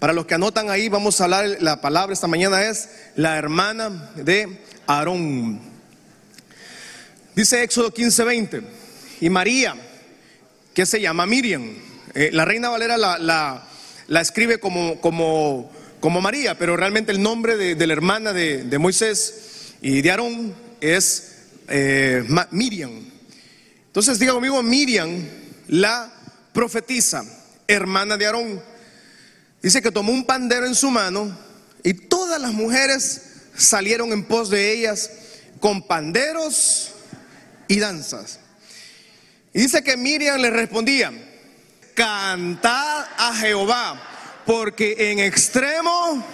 Para los que anotan ahí, vamos a hablar, la palabra esta mañana es la hermana de Aarón. Dice Éxodo 15:20, y María, que se llama Miriam, eh, la reina Valera la, la, escribe como, como, como, María, pero realmente el nombre de, la hermana de, Moisés y de Aarón es eh, Miriam. Entonces diga conmigo, Miriam, la profetiza, hermana de Aarón. Dice que tomó un pandero en su mano y todas las mujeres salieron en pos de ellas con panderos y danzas. Y dice que Miriam le respondía, cantad a Jehová, porque en extremo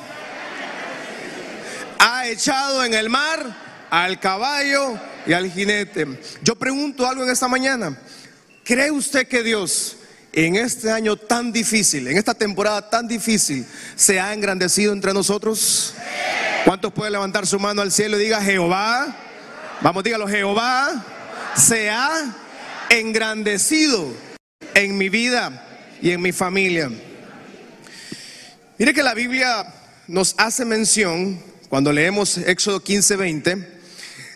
ha echado en el mar al caballo y al jinete. Yo pregunto algo en esta mañana. ¿Cree usted que Dios en este año tan difícil, en esta temporada tan difícil, se ha engrandecido entre nosotros? ¿Cuántos pueden levantar su mano al cielo y diga Jehová? Vamos, dígalo, Jehová se ha engrandecido en mi vida y en mi familia. Mire que la Biblia nos hace mención, cuando leemos Éxodo 15, 20,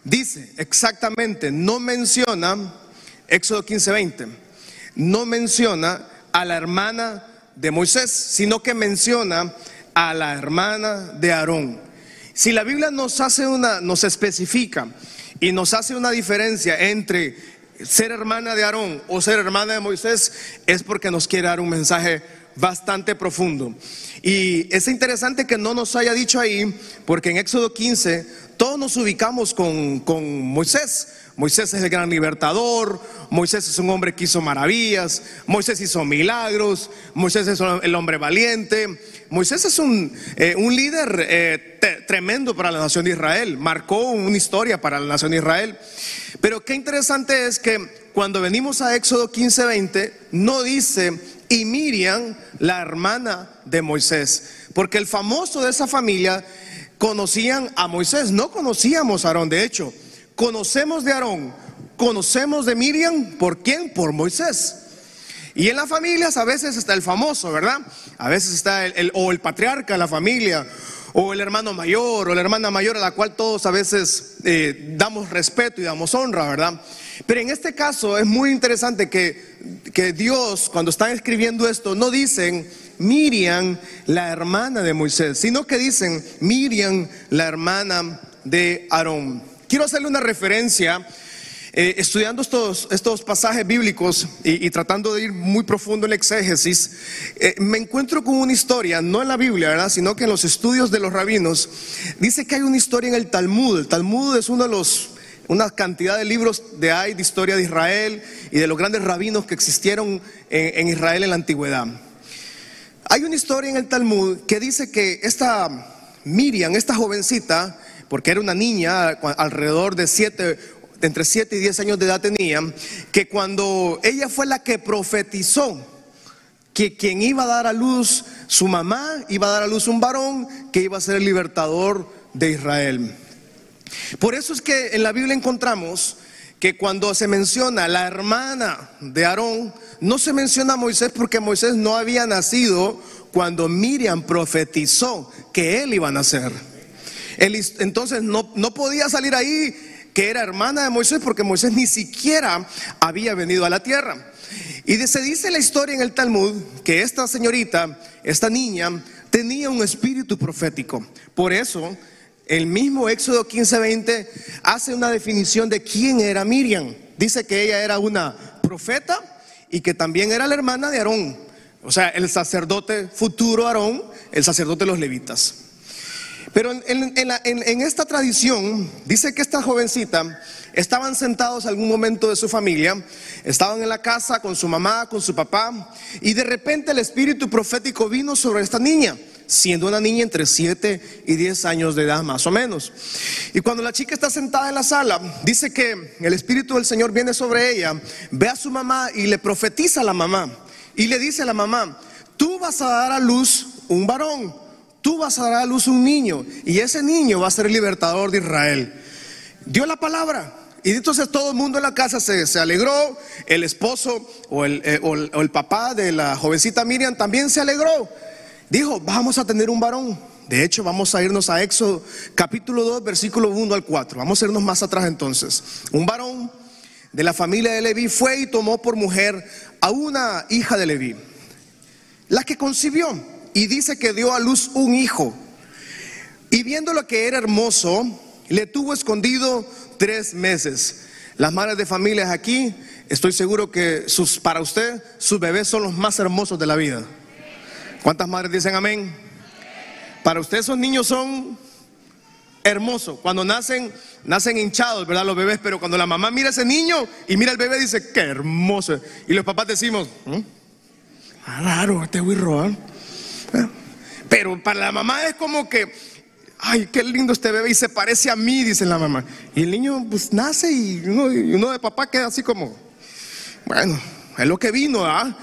dice exactamente, no menciona, Éxodo 15, 20, no menciona a la hermana de Moisés, sino que menciona a la hermana de Aarón. Si la Biblia nos hace una, nos especifica y nos hace una diferencia entre ser hermana de Aarón o ser hermana de Moisés es porque nos quiere dar un mensaje bastante profundo. Y es interesante que no nos haya dicho ahí, porque en Éxodo 15 todos nos ubicamos con, con Moisés. Moisés es el gran libertador, Moisés es un hombre que hizo maravillas, Moisés hizo milagros, Moisés es el hombre valiente, Moisés es un, eh, un líder eh, tremendo para la nación de Israel, marcó una historia para la nación de Israel. Pero qué interesante es que cuando venimos a Éxodo 15:20, no dice, y Miriam, la hermana de Moisés, porque el famoso de esa familia conocían a Moisés, no conocíamos a Aarón, de hecho, conocemos de Aarón, conocemos de Miriam, ¿por quién? Por Moisés. Y en las familias a veces está el famoso, ¿verdad? A veces está el, o el patriarca de la familia, o el hermano mayor, o la hermana mayor a la cual todos a veces eh, damos respeto y damos honra, ¿verdad? Pero en este caso es muy interesante que, que Dios, cuando están escribiendo esto, no dicen Miriam, la hermana de Moisés, sino que dicen Miriam, la hermana de Aarón. Quiero hacerle una referencia eh, estudiando estos, estos, pasajes bíblicos y, tratando de ir muy profundo en la exégesis, eh, me encuentro con una historia, no en la Biblia, ¿verdad? sino que en los estudios de los rabinos, dice que hay una historia en el Talmud. El Talmud es uno de los, una cantidad de libros de hay de historia de Israel y de los grandes rabinos que existieron en, en Israel en la antigüedad. Hay una historia en el Talmud que dice que esta Miriam, esta jovencita, porque era una niña alrededor de siete entre 7 y 10 años de edad tenía, que cuando ella fue la que profetizó que quien iba a dar a luz, su mamá iba a dar a luz un varón que iba a ser el libertador de Israel. Por eso es que en la Biblia encontramos que cuando se menciona la hermana de Aarón, no se menciona a Moisés porque Moisés no había nacido cuando Miriam profetizó que él iba a nacer. Entonces no, no podía salir ahí que era hermana de Moisés, porque Moisés ni siquiera había venido a la tierra. Y se dice la historia en el Talmud que esta señorita, esta niña, tenía un espíritu profético. Por eso, el mismo Éxodo 15:20 hace una definición de quién era Miriam. Dice que ella era una profeta y que también era la hermana de Aarón. O sea, el sacerdote futuro Aarón, el sacerdote de los levitas. Pero en, esta tradición dice que esta jovencita estaban sentados algún momento de su familia, estaban en la casa con su mamá, con su papá, y de repente el espíritu profético vino sobre esta niña, siendo una niña entre 7 y 10 años de edad más o menos. Y cuando la chica está sentada en la sala, dice que el espíritu del Señor viene sobre ella, ve a su mamá y le profetiza a la mamá, y le dice a la mamá, tú vas a dar a luz un varón tú vas a dar a luz un niño y ese niño va a ser el libertador de Israel. Dio la palabra. Y entonces todo el mundo en la casa se, alegró, el esposo o el, eh, o el papá de la jovencita Miriam también se alegró. dijo, vamos a tener un varón. De hecho, vamos a irnos a Éxodo capítulo 2, versículo 1 al 4. Vamos a irnos más atrás entonces. Un varón de la familia de Leví fue y tomó por mujer a una hija de Leví, la que concibió y dice que dio a luz un hijo. Y viendo lo que era hermoso, le tuvo escondido tres meses. Las madres de familias aquí, estoy seguro que sus, para usted sus bebés son los más hermosos de la vida. ¿Cuántas madres dicen amén? Para usted esos niños son hermosos. Cuando nacen, nacen hinchados, ¿verdad? Los bebés, pero cuando la mamá mira a ese niño y mira al bebé, dice, qué hermoso. Y los papás decimos, ¿Mm? ah, raro, este ¿eh? Pero para la mamá es como que, ay, qué lindo este bebé y se parece a mí, dice la mamá. Y el niño pues nace y uno, de papá queda así como, bueno, es lo que vino, ¿ah?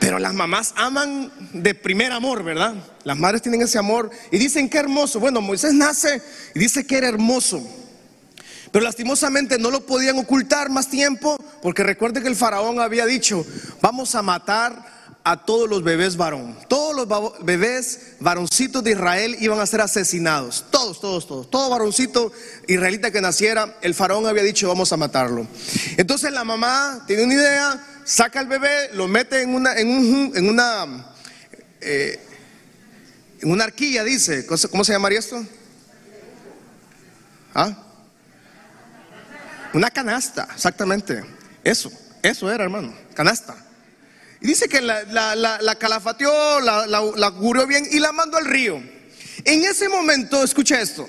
pero las mamás aman de primer amor, ¿verdad? Las madres tienen ese amor y dicen que hermoso. Bueno, Moisés nace y dice que era hermoso. Pero lastimosamente no lo podían ocultar más tiempo porque recuerde que el faraón había dicho, vamos a matar a todos los bebés varón. Todos los bebés varoncitos de Israel iban a ser asesinados. Todos, todos, todos. Todo varoncito israelita que naciera, el faraón había dicho vamos a matarlo. Entonces la mamá tiene una idea, saca al bebé, lo mete en una, en, un, en una, eh, en una arquilla, dice. ¿Cómo se llamaría esto? ¿Ah? Una canasta, exactamente. Eso, eso era, hermano, canasta. Dice que la, la, calafateó, la, curió bien y la mandó al río. En ese momento, escucha esto,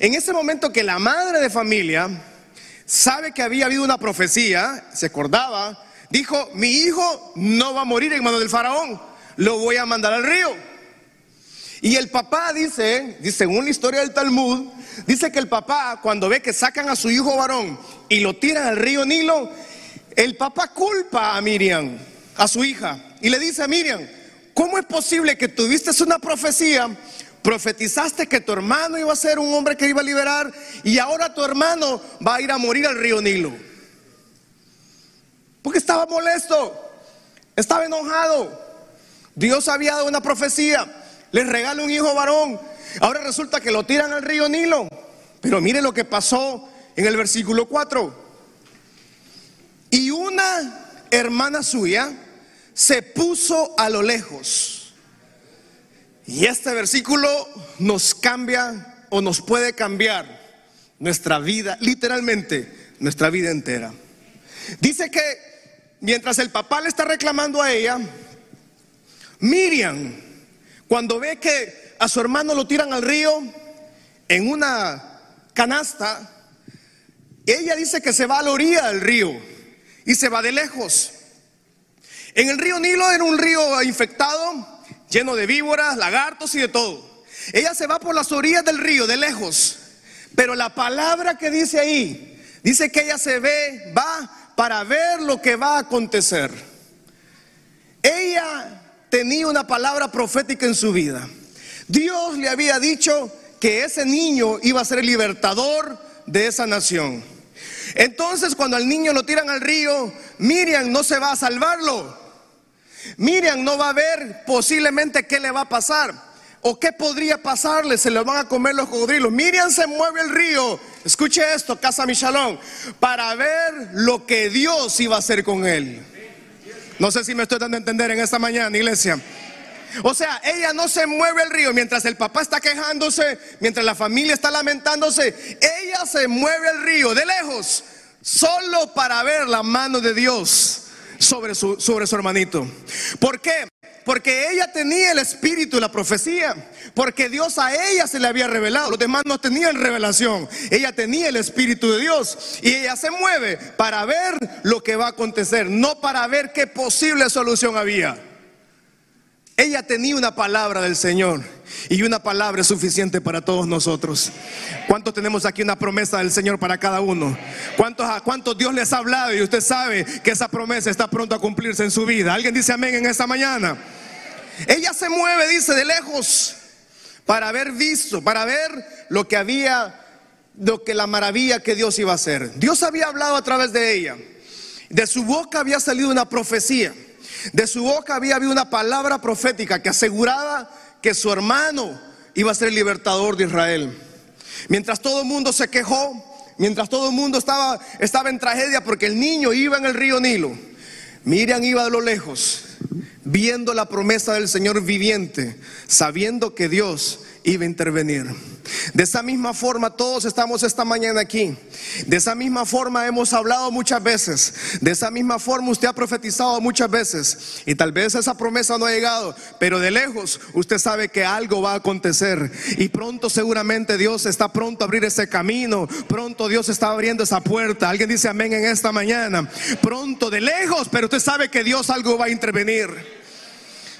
en ese momento que la madre de familia sabe que había habido una profecía, se acordaba, dijo, mi hijo no va a morir en manos del faraón, lo voy a mandar al río. Y el papá dice, según la historia del Talmud, dice que el papá cuando ve que sacan a su hijo varón y lo tiran al río Nilo, el papá culpa a Miriam a su hija y le dice a Miriam, ¿cómo es posible que tuviste una profecía? Profetizaste que tu hermano iba a ser un hombre que iba a liberar y ahora tu hermano va a ir a morir al río Nilo. Porque estaba molesto, estaba enojado. Dios había dado una profecía, les regala un hijo varón. Ahora resulta que lo tiran al río Nilo. Pero mire lo que pasó en el versículo 4. Y una hermana suya se puso a lo lejos. Y este versículo nos cambia o nos puede cambiar nuestra vida, literalmente nuestra vida entera. Dice que mientras el papá le está reclamando a ella, Miriam, cuando ve que a su hermano lo tiran al río en una canasta, ella dice que se va a la orilla del río y se va de lejos. En el río Nilo era un río infectado, lleno de víboras, lagartos y de todo. Ella se va por las orillas del río, de lejos. Pero la palabra que dice ahí, dice que ella se ve, va para ver lo que va a acontecer. Ella tenía una palabra profética en su vida. Dios le había dicho que ese niño iba a ser el libertador de esa nación. Entonces cuando al niño lo tiran al río, Miriam no se va a salvarlo. Miriam no va a ver posiblemente qué le va a pasar o qué podría pasarle, se le van a comer los cocodrilos. Miriam se mueve el río, escuche esto, casa Michalón, para ver lo que Dios iba a hacer con él. No sé si me estoy dando a entender en esta mañana, iglesia. O sea, ella no se mueve el río mientras el papá está quejándose, mientras la familia está lamentándose. Ella se mueve el río de lejos, solo para ver la mano de Dios sobre su, sobre su hermanito. ¿Por qué? Porque ella tenía el espíritu y la profecía. Porque Dios a ella se le había revelado. Los demás no tenían revelación. Ella tenía el espíritu de Dios. Y ella se mueve para ver lo que va a acontecer. No para ver qué posible solución había. Ella tenía una palabra del Señor y una palabra es suficiente para todos nosotros. ¿Cuántos tenemos aquí una promesa del Señor para cada uno? ¿Cuántos, a cuántos Dios les ha hablado y usted sabe que esa promesa está pronto a cumplirse en su vida? ¿Alguien dice amén en esta mañana? Ella se mueve, dice, de lejos para haber visto, para ver lo que había, lo que la maravilla que Dios iba a hacer. Dios había hablado a través de ella. De su boca había salido una profecía. De su boca había habido una palabra profética que aseguraba que su hermano iba a ser el libertador de Israel. Mientras todo el mundo se quejó, mientras todo el mundo estaba, estaba en tragedia porque el niño iba en el río Nilo, Miriam iba de lo lejos, viendo la promesa del Señor viviente, sabiendo que Dios iba a intervenir. De esa misma forma todos estamos esta mañana aquí. De esa misma forma hemos hablado muchas veces. De esa misma forma usted ha profetizado muchas veces. Y tal vez esa promesa no ha llegado, pero de lejos usted sabe que algo va a acontecer. Y pronto seguramente Dios está pronto a abrir ese camino. Pronto Dios está abriendo esa puerta. Alguien dice amén en esta mañana. Pronto de lejos, pero usted sabe que Dios algo va a intervenir.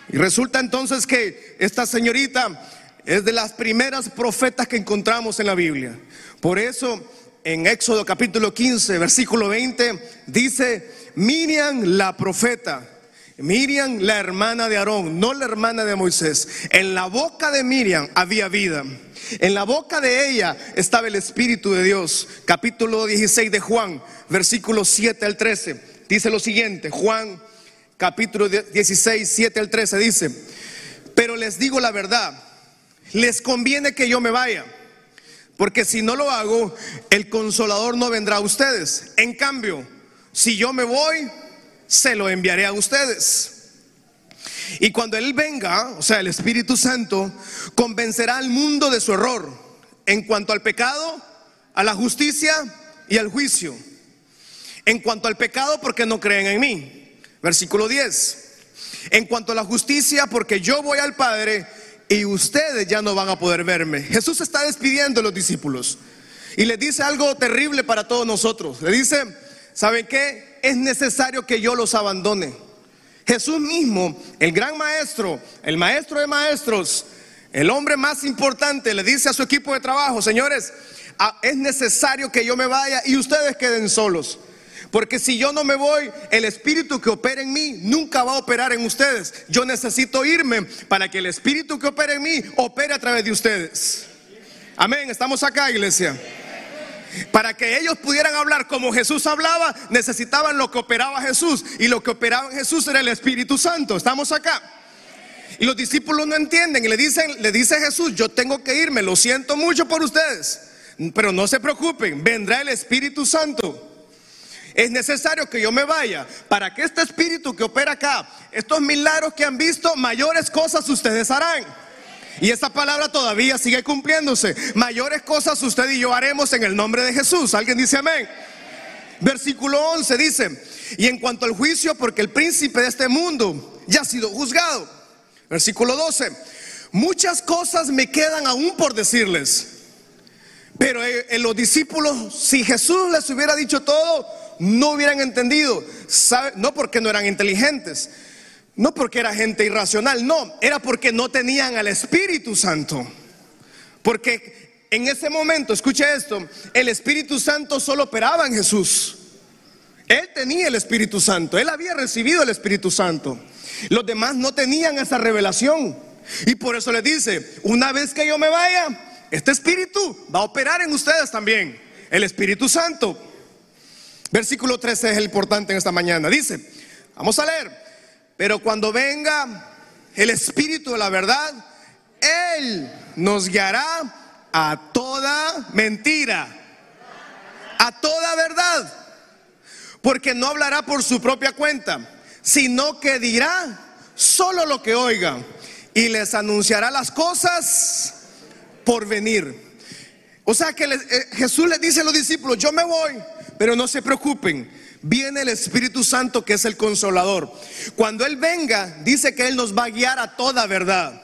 Y resulta entonces que esta señorita es de las primeras profetas que encontramos en la Biblia. Por eso en Éxodo capítulo 15, versículo 20, dice, Miriam la profeta, Miriam la hermana de Aarón, no la hermana de Moisés. En la boca de Miriam había vida. En la boca de ella estaba el Espíritu de Dios. Capítulo 16 de Juan, versículo 7 al 13. Dice lo siguiente, Juan capítulo 16, 7 al 13 dice, pero les digo la verdad les conviene que yo me vaya, porque si no lo hago, el consolador no vendrá a ustedes. En cambio, si yo me voy, se lo enviaré a ustedes. Y cuando Él venga, o sea, el Espíritu Santo, convencerá al mundo de su error en cuanto al pecado, a la justicia y al juicio. En cuanto al pecado, porque no creen en mí. Versículo 10. En cuanto a la justicia, porque yo voy al Padre y ustedes ya no van a poder verme. Jesús está despidiendo a los discípulos y les dice algo terrible para todos nosotros. Le dice, ¿saben qué? Es necesario que yo los abandone. Jesús mismo, el gran maestro, el maestro de maestros, el hombre más importante, le dice a su equipo de trabajo, señores, es necesario que yo me vaya y ustedes queden solos. Porque si yo no me voy, el espíritu que opera en mí nunca va a operar en ustedes. Yo necesito irme para que el espíritu que opera en mí opere a través de ustedes. Amén, estamos acá, iglesia. Para que ellos pudieran hablar como Jesús hablaba, necesitaban lo que operaba Jesús. Y lo que operaba Jesús era el Espíritu Santo. Estamos acá. Y los discípulos no entienden y le dicen, le dice Jesús, yo tengo que irme, lo siento mucho por ustedes. Pero no se preocupen, vendrá el Espíritu Santo. Es necesario que yo me vaya para que este espíritu que opera acá, estos milagros que han visto, mayores cosas ustedes harán. Y esa palabra todavía sigue cumpliéndose. Mayores cosas usted y yo haremos en el nombre de Jesús. ¿Alguien dice amén? Versículo 11 dice, y en cuanto al juicio, porque el príncipe de este mundo ya ha sido juzgado. Versículo 12, muchas cosas me quedan aún por decirles. Pero en eh, los discípulos, si Jesús les hubiera dicho todo, no hubieran entendido. No porque no eran inteligentes, no porque era gente irracional, no, era porque no tenían al Espíritu Santo. Porque en ese momento, escuche esto, el Espíritu Santo solo operaba en Jesús. Él tenía el Espíritu Santo, él había recibido el Espíritu Santo. Los demás no tenían esa revelación. Y por eso les dice, una vez que yo me vaya, este Espíritu va a operar en ustedes también, el Espíritu Santo. Versículo 13 es el importante en esta mañana. Dice, vamos a leer, pero cuando venga el Espíritu de la verdad, Él nos guiará a toda mentira, a toda verdad, porque no hablará por su propia cuenta, sino que dirá solo lo que oiga y les anunciará las cosas por venir. O sea que eh, Jesús le dice a los discípulos, yo me voy, pero no se preocupen, viene el Espíritu Santo que es el consolador. Cuando Él venga, dice que Él nos va a guiar a toda verdad.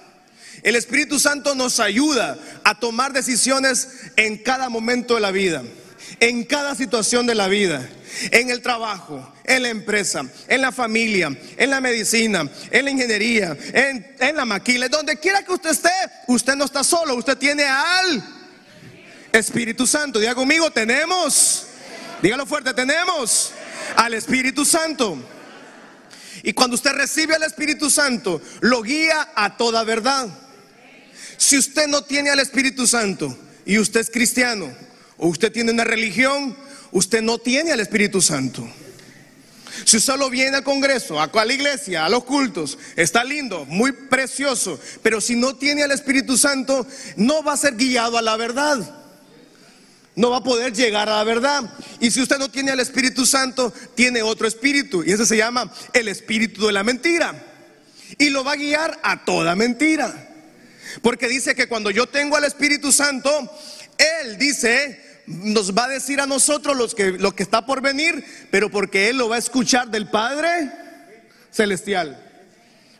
El Espíritu Santo nos ayuda a tomar decisiones en cada momento de la vida, en cada situación de la vida, en el trabajo, en la empresa, en la familia, en la medicina, en la ingeniería, en, la maquila, donde quiera que usted esté, usted no está solo, usted tiene al Espíritu Santo. Diga conmigo, tenemos Dígalo fuerte, tenemos al Espíritu Santo. Y cuando usted recibe al Espíritu Santo, lo guía a toda verdad. Si usted no tiene al Espíritu Santo y usted es cristiano o usted tiene una religión, usted no tiene al Espíritu Santo. Si usted solo viene al Congreso, a la iglesia, a los cultos, está lindo, muy precioso, pero si no tiene al Espíritu Santo, no va a ser guiado a la verdad. No va a poder llegar a la verdad. Y si usted no tiene al Espíritu Santo, tiene otro espíritu, y ese se llama el espíritu de la mentira. Y lo va a guiar a toda mentira. Porque dice que cuando yo tengo al Espíritu Santo, Él dice, nos va a decir a nosotros los que, lo que está por venir, pero porque Él lo va a escuchar del Padre Celestial.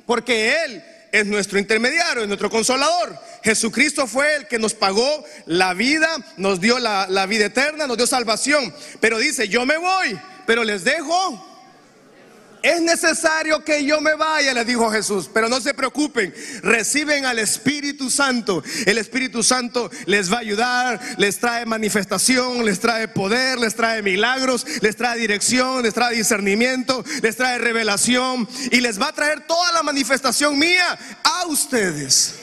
Porque Él es nuestro intermediario, es nuestro consolador. Jesucristo fue el que nos pagó la vida, nos dio la, vida eterna, nos dio salvación. Pero dice, yo me voy, pero les dejo es necesario que yo me vaya, le dijo Jesús, pero no se preocupen, reciben al Espíritu Santo. El Espíritu Santo les va a ayudar, les trae manifestación, les trae poder, les trae milagros, les trae dirección, les trae discernimiento, les trae revelación y les va a traer toda la manifestación mía a ustedes.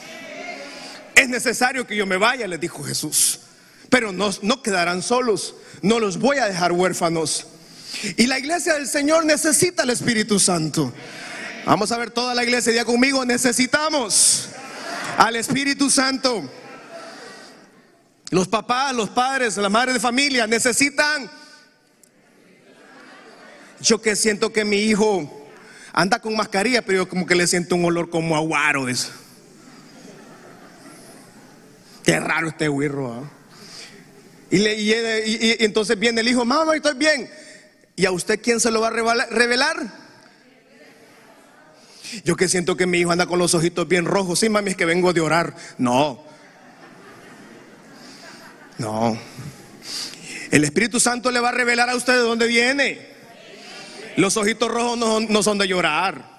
Es necesario que yo me vaya, les dijo Jesús, pero no, no quedarán solos, no los voy a dejar huérfanos. Y la iglesia del Señor necesita el Espíritu Santo. Vamos a ver toda la iglesia, día conmigo, necesitamos al Espíritu Santo. Los papás, los padres, las madres de familia necesitan. Yo que siento que mi hijo anda con mascarilla, pero yo como que le siento un olor como aguaro. Qué raro este huirro. ¿ah? Y, y, entonces viene el hijo, mamá, estoy bien. ¿Y a usted quién se lo va a revelar? Yo que siento que mi hijo anda con los ojitos bien rojos. Sí, mami, es que vengo de orar. No. No. El Espíritu Santo le va a revelar a usted de dónde viene. Los ojitos rojos no, son de llorar.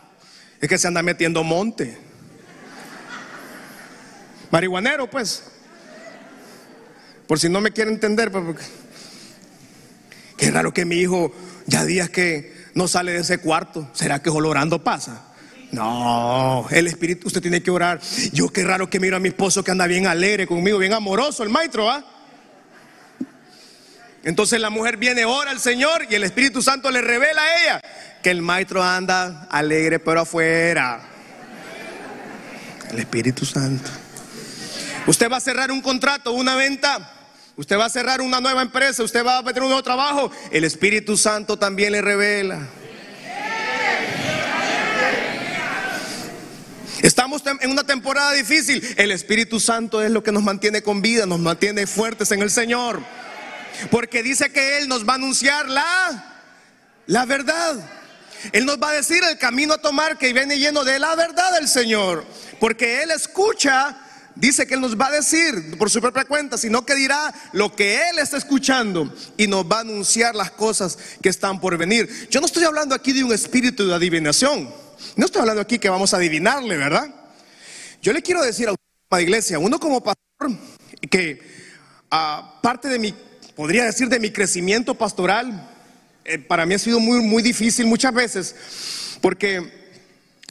Es que se anda metiendo monte. Marihuanero, pues. Por si no me quiere entender. Pues, qué raro que mi hijo ya días que no sale de ese cuarto. ¿Será que olorando pasa? No, el espíritu, usted tiene que orar. Yo qué raro que miro a mi esposo que anda bien alegre conmigo, bien amoroso, el maestro, ¿ah? Entonces la mujer viene, ora al Señor y el Espíritu Santo le revela a ella que el maestro anda alegre pero afuera. El Espíritu Santo. Usted va a cerrar un contrato, una venta Usted va a cerrar una nueva empresa, usted va a meter un nuevo trabajo. El Espíritu Santo también le revela. Estamos en una temporada difícil. El Espíritu Santo es lo que nos mantiene con vida, nos mantiene fuertes en el Señor. Porque dice que Él nos va a anunciar la, la verdad. Él nos va a decir el camino a tomar que viene lleno de la verdad del Señor. Porque Él escucha dice que Él nos va a decir por su propia cuenta, sino que dirá lo que Él está escuchando y nos va a anunciar las cosas que están por venir. Yo no estoy hablando aquí de un espíritu de adivinación. No estoy hablando aquí que vamos a adivinarle, ¿verdad? Yo le quiero decir a la iglesia, uno como pastor, que aparte de mi, podría decir, de mi crecimiento pastoral, eh, para mí ha sido muy, muy difícil muchas veces, porque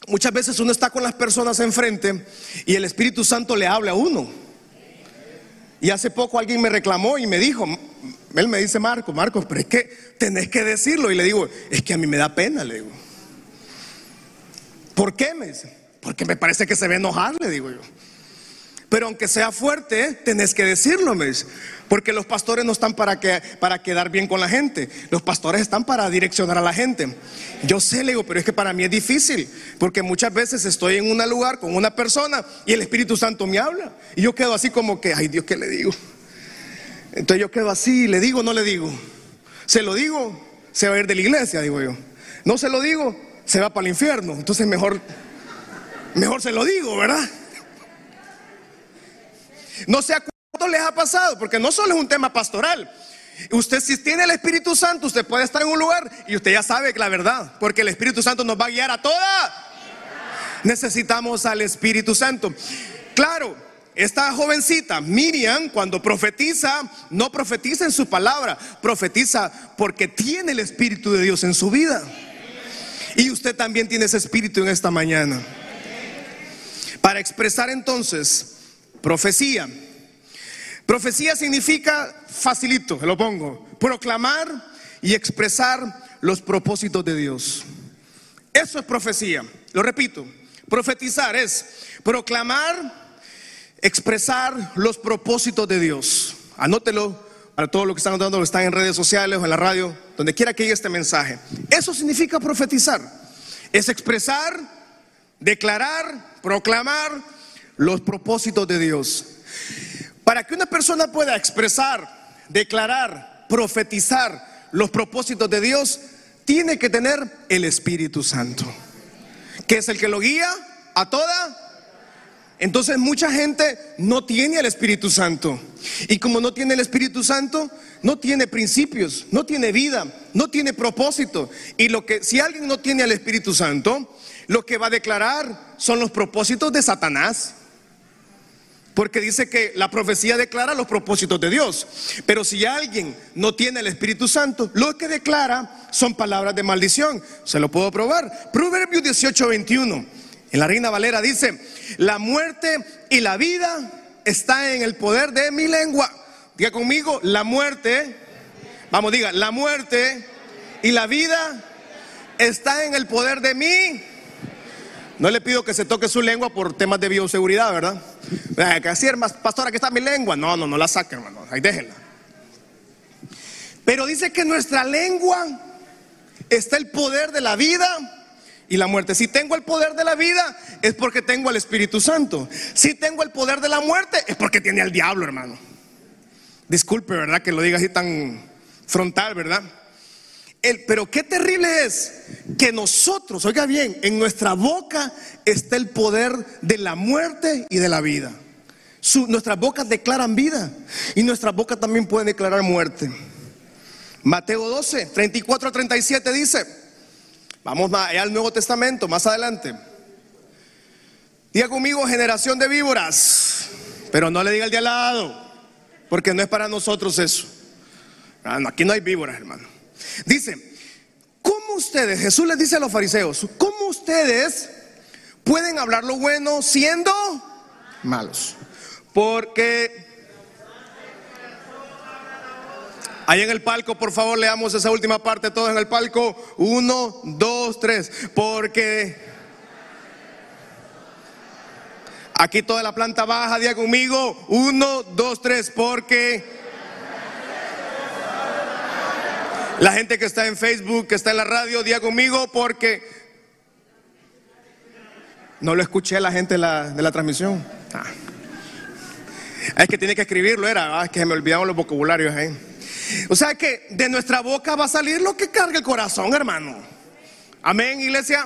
Muchas veces uno está con las personas enfrente y el Espíritu Santo le habla a uno. Y hace poco alguien me reclamó y me dijo, él me dice, Marco, Marco, pero es que tenés que decirlo. Y le digo, es que a mí me da pena, le digo. ¿Por qué? Me dice, porque me parece que se ve enojar, le digo yo. Pero aunque sea fuerte, tenés que decirlo, me dice. Porque los pastores no están para, para quedar bien con la gente. Los pastores están para direccionar a la gente. Yo sé, le digo, pero es que para mí es difícil. Porque muchas veces estoy en un lugar con una persona y el Espíritu Santo me habla. Y yo quedo así como que, ay Dios, ¿qué le digo? Entonces yo quedo así, ¿le digo no le digo? Se lo digo, se va a ir de la iglesia, digo yo. No se lo digo, se va para el infierno. Entonces mejor, mejor se lo digo, ¿verdad? No sé a cuánto les ha pasado, porque no solo es un tema pastoral. Usted si tiene el Espíritu Santo, usted puede estar en un lugar y usted ya sabe la verdad, porque el Espíritu Santo nos va a guiar a toda. Necesitamos al Espíritu Santo. Claro, esta jovencita, Miriam, cuando profetiza, no profetiza en su palabra, profetiza porque tiene el Espíritu de Dios en su vida. Y usted también tiene ese Espíritu en esta mañana. Para expresar entonces Profecía. Profecía significa, facilito, lo pongo, proclamar y expresar los propósitos de Dios. Eso es profecía. Lo repito, profetizar es proclamar, expresar los propósitos de Dios. Anótelo para todos los que están dando, están en redes sociales o en la radio, donde quiera que llegue este mensaje. Eso significa profetizar. Es expresar, declarar, proclamar los propósitos de Dios. Para que una persona pueda expresar, declarar, profetizar los propósitos de Dios, tiene que tener el Espíritu Santo, que es el que lo guía a toda. Entonces mucha gente no tiene el Espíritu Santo. Y como no tiene el Espíritu Santo, no tiene principios, no tiene vida, no tiene propósito. Y lo que si alguien no tiene el Espíritu Santo, lo que va a declarar son los propósitos de Satanás. Porque dice que la profecía declara los propósitos de Dios. Pero si alguien no tiene el Espíritu Santo, lo que declara son palabras de maldición. Se lo puedo probar. Proverbios 18, 21. En la Reina Valera dice, la muerte y la vida está en el poder de mi lengua. Diga conmigo, la muerte, vamos, diga, la muerte y la vida está en el poder de mí. No le pido que se toque su lengua por temas de bioseguridad, ¿verdad? Que así, pastora, aquí está mi lengua. No, no, no la saque, hermano. Ahí déjenla. Pero dice que nuestra lengua está el poder de la vida y la muerte. Si tengo el poder de la vida es porque tengo al Espíritu Santo. Si tengo el poder de la muerte es porque tiene al diablo, hermano. Disculpe, ¿verdad? Que lo diga así tan frontal, ¿verdad? Pero qué terrible es que nosotros, oiga bien, en nuestra boca está el poder de la muerte y de la vida. nuestras bocas declaran vida y nuestras bocas también pueden declarar muerte. Mateo 12, 34 a 37 dice, vamos allá al Nuevo Testamento, más adelante. Diga conmigo, generación de víboras, pero no le diga el de al lado, porque no es para nosotros eso. Ah, aquí no hay víboras, hermano. Dice, ¿cómo ustedes, Jesús les dice a los fariseos, ¿cómo ustedes pueden hablar lo bueno siendo malos? Porque Ahí en el palco, por favor, leamos esa última parte, todos en el palco. Uno, dos, tres. Porque aquí toda la planta baja, diga conmigo. Uno, dos, tres. Porque La gente que está en Facebook, que está en la radio, día conmigo porque no lo escuché la gente de la, transmisión. Ah. Es que tiene que escribirlo, era, ah, que se me olvidaron los vocabularios ahí. O sea que de nuestra boca va a salir lo que carga el corazón, hermano. Amén, iglesia.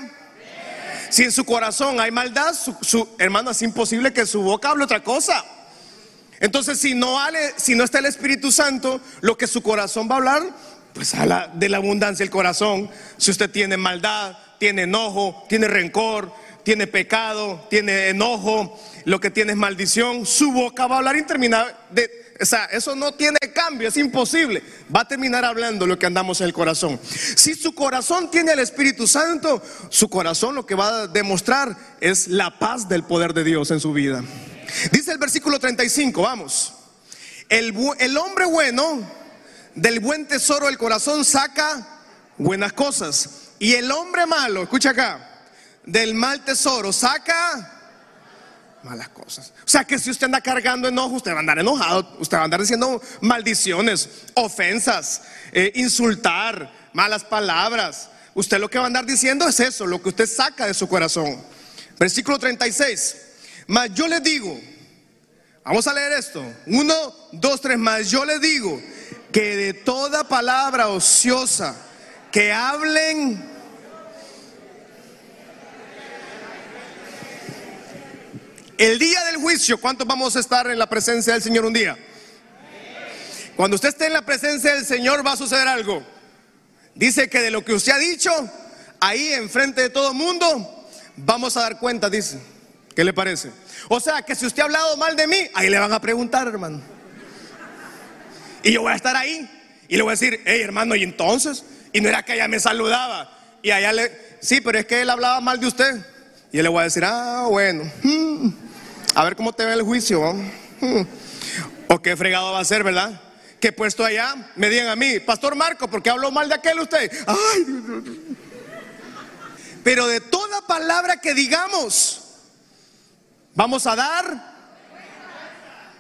Si en su corazón hay maldad, su, hermano, es imposible que su boca hable otra cosa. Entonces, si no, si no está el Espíritu Santo, lo que su corazón va a hablar pues habla de la abundancia del corazón. Si usted tiene maldad, tiene enojo, tiene rencor, tiene pecado, tiene enojo, lo que tiene es maldición, su boca va a hablar interminable. o sea, eso no tiene cambio, es imposible. Va a terminar hablando lo que andamos en el corazón. Si su corazón tiene el Espíritu Santo, su corazón lo que va a demostrar es la paz del poder de Dios en su vida. Dice el versículo 35, vamos. El hombre bueno del buen tesoro del corazón saca buenas cosas. Y el hombre malo, escucha acá, del mal tesoro saca malas cosas. O sea que si usted anda cargando enojo, usted va a andar enojado, usted va a andar diciendo maldiciones, ofensas, eh, insultar, malas palabras. Usted lo que va a andar diciendo es eso, lo que usted saca de su corazón. Versículo 36. Mas yo le digo, vamos a leer esto. Uno, dos, tres más. Yo le digo que de toda palabra ociosa que hablen el día del juicio, ¿cuántos vamos a estar en la presencia del Señor un día? Cuando usted esté en la presencia del Señor va a suceder algo. Dice que de lo que usted ha dicho, ahí enfrente de todo mundo, vamos a dar cuenta, dice. ¿Qué le parece? O sea, que si usted ha hablado mal de mí, ahí le van a preguntar, hermano. Y yo voy a estar ahí y le voy a decir, hey hermano, ¿y entonces? Y no era que ella me saludaba. Y allá le, sí, pero es que él hablaba mal de usted. Y yo le voy a decir, ah, bueno, hmm, a ver cómo te ve el juicio. Hmm. O qué fregado va a ser, ¿verdad? que puesto allá me digan a mí, Pastor Marco, ¿por qué habló mal de aquel usted? Ay, pero de toda palabra que digamos, vamos a dar.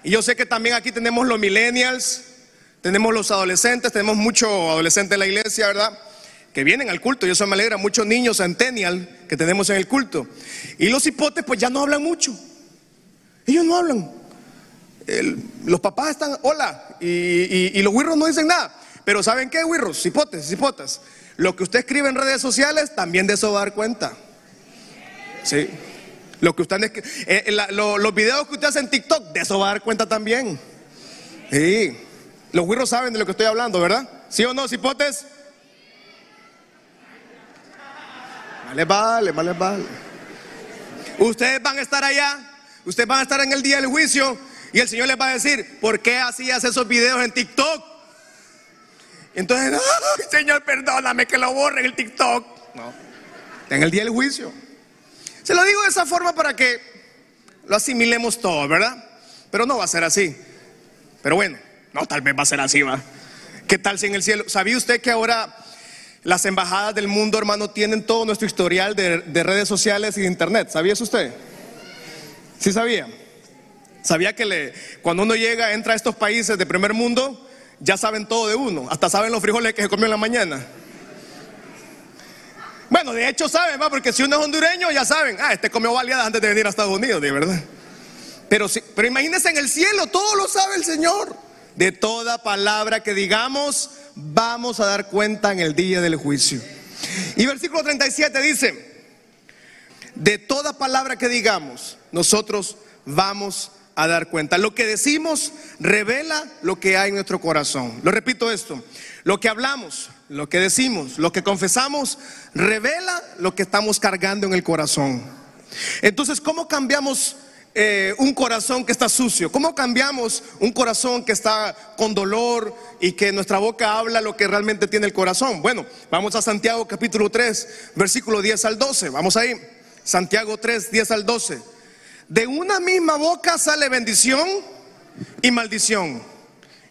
Y yo sé que también aquí tenemos los millennials, tenemos los adolescentes, tenemos muchos adolescentes en la iglesia, ¿verdad? Que vienen al culto, y eso me alegra, muchos niños centennial que tenemos en el culto. Y los hipotes pues ya no hablan mucho. Ellos no hablan. los papás están, hola, y, los wirros no dicen nada. Pero ¿saben qué, wirros? Hipotes, hipotas. Lo que usted escribe en redes sociales, también de eso va a dar cuenta. Sí. Lo que usted, eh, los videos que usted hace en TikTok, de eso va a dar cuenta también. Sí. Los wirros saben de lo que estoy hablando, ¿verdad? ¿Sí o no, hipotes? Vale, vale, vale, vale. Ustedes van a estar allá, ustedes van a estar en el día del juicio y el Señor les va a decir, ¿por qué hacías esos videos en TikTok? Entonces, Ay, Señor, perdóname que lo borre en el TikTok. No, en el día del juicio. Se lo digo de esa forma para que lo asimilemos todo, ¿verdad? Pero no va a ser así. Pero bueno, no, tal vez va a ser así, va. ¿Qué tal si en el cielo? ¿Sabía usted que ahora las embajadas del mundo, hermano, tienen todo nuestro historial de, redes sociales y de internet? ¿Sabía eso usted? ¿Sí sabía? ¿Sabía que le, cuando uno llega, entra a estos países de primer mundo, ya saben todo de uno? Hasta saben los frijoles que se comió en la mañana. Bueno, de hecho saben, porque si uno es hondureño, ya saben, ah, este comió baleadas antes de venir a Estados Unidos, de verdad. Pero, pero imagínense en el cielo, todo lo sabe el Señor. De toda palabra que digamos, vamos a dar cuenta en el día del juicio. Y versículo 37 dice, de toda palabra que digamos, nosotros vamos a dar cuenta. Lo que decimos revela lo que hay en nuestro corazón. Lo repito esto, lo que hablamos, lo que decimos, lo que confesamos, revela lo que estamos cargando en el corazón. Entonces, ¿cómo cambiamos eh, un corazón que está sucio? ¿Cómo cambiamos un corazón que está con dolor y que nuestra boca habla lo que realmente tiene el corazón? Bueno, vamos a Santiago capítulo 3, versículo 10 al 12. Vamos ahí. Santiago 3, 10 al 12. De una misma boca sale bendición y maldición.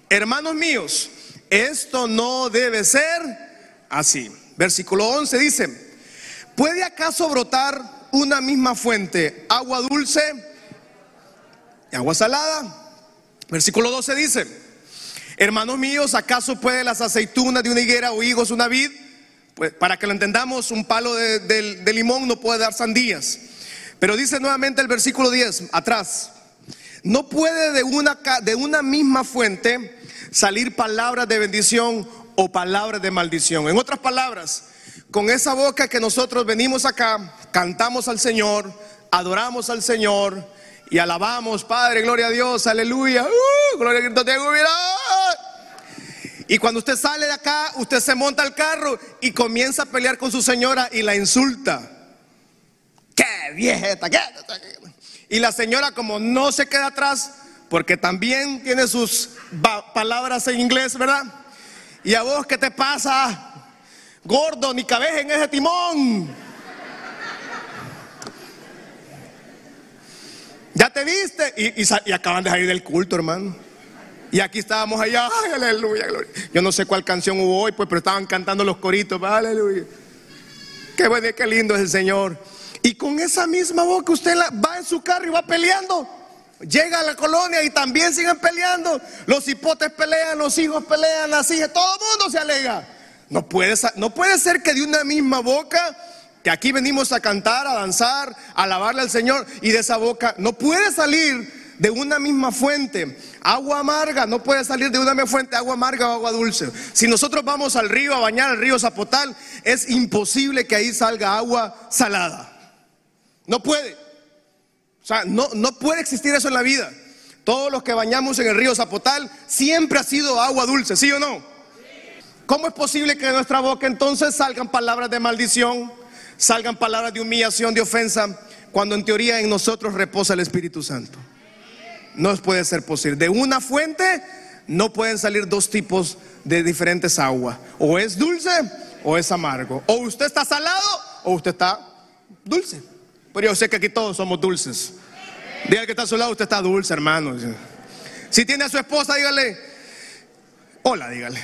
Hermanos míos, esto no debe ser así. Versículo 11 dice, ¿puede acaso brotar una misma fuente, agua dulce agua salada? Versículo 12 dice, hermanos míos, ¿acaso puede las aceitunas de una higuera o higos una vid? Pues para que lo entendamos, un palo de, de limón no puede dar sandías. Pero dice nuevamente el versículo 10, atrás, no puede de una, de una misma fuente salir palabras de bendición o palabras de maldición. En otras palabras, con esa boca que nosotros venimos acá, cantamos al Señor, adoramos al Señor y alabamos, Padre, gloria a Dios, aleluya, uh, gloria a Cristo, tengo Y cuando usted sale de acá, usted se monta al carro y comienza a pelear con su señora y la insulta. ¡Qué vieja! Y la señora como no se queda atrás, porque también tiene sus palabras en inglés, ¿verdad? Y a vos, ¿qué te pasa? Gordo, ni cabeza en ese timón. Ya te viste y, acaban de salir del culto, hermano. Y aquí estábamos allá, aleluya, gloria. Yo no sé cuál canción hubo hoy, pues, pero estaban cantando los coritos, aleluya. Qué bueno, qué lindo es el Señor. Y con esa misma boca usted va en su carro y va peleando. Llega a la colonia y también siguen peleando. Los hipotes pelean, los hijos pelean, las hijas, todo el mundo se alega. No puede, no puede ser que de una misma boca, que aquí venimos a cantar, a danzar, a alabarle al Señor, y de esa boca no puede salir de una misma fuente. Agua amarga, no puede salir de una misma fuente, agua amarga o agua dulce. Si nosotros vamos al río a bañar al río Zapotal, es imposible que ahí salga agua salada. No puede. O sea, no, no puede existir eso en la vida. Todos los que bañamos en el río Zapotal siempre ha sido agua dulce, ¿sí o no? ¿Cómo es posible que de nuestra boca entonces salgan palabras de maldición, salgan palabras de humillación, de ofensa, cuando en teoría en nosotros reposa el Espíritu Santo? No puede ser posible. De una fuente no pueden salir dos tipos de diferentes aguas. O es dulce o es amargo. O usted está salado o usted está dulce. Pero yo sé que aquí todos somos dulces. Dígale que está a su lado, usted está dulce, hermano. Si tiene a su esposa, dígale, Hola, dígale.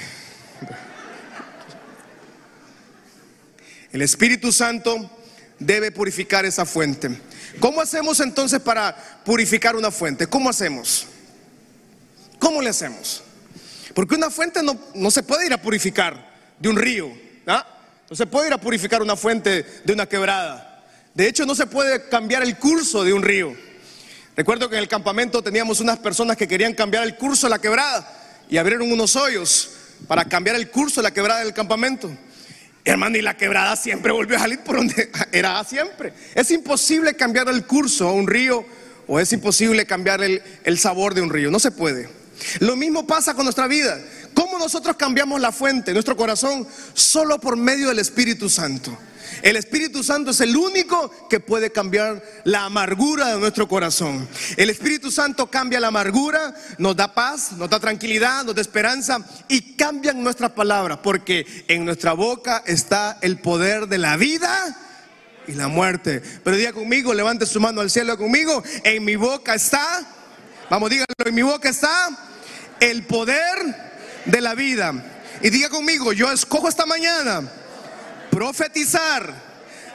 El Espíritu Santo debe purificar esa fuente. ¿Cómo hacemos entonces para purificar una fuente? ¿Cómo hacemos? ¿Cómo le hacemos? Porque una fuente no, no se puede ir a purificar de un río. ¿ah? No se puede ir a purificar una fuente de una quebrada. De hecho, no se puede cambiar el curso de un río. Recuerdo que en el campamento teníamos unas personas que querían cambiar el curso de la quebrada y abrieron unos hoyos para cambiar el curso de la quebrada del campamento. Hermano, y la quebrada siempre volvió a salir por donde era siempre. Es imposible cambiar el curso a un río o es imposible cambiar el, el sabor de un río. No se puede. Lo mismo pasa con nuestra vida. ¿Cómo nosotros cambiamos la fuente, nuestro corazón? Solo por medio del Espíritu Santo. El Espíritu Santo es el único que puede cambiar la amargura de nuestro corazón. El Espíritu Santo cambia la amargura, nos da paz, nos da tranquilidad, nos da esperanza y cambian nuestras palabras, porque en nuestra boca está el poder de la vida y la muerte. Pero diga conmigo, levante su mano al cielo conmigo, en mi boca está, vamos, dígalo, en mi boca está el poder de la vida. Y diga conmigo, yo escojo esta mañana profetizar,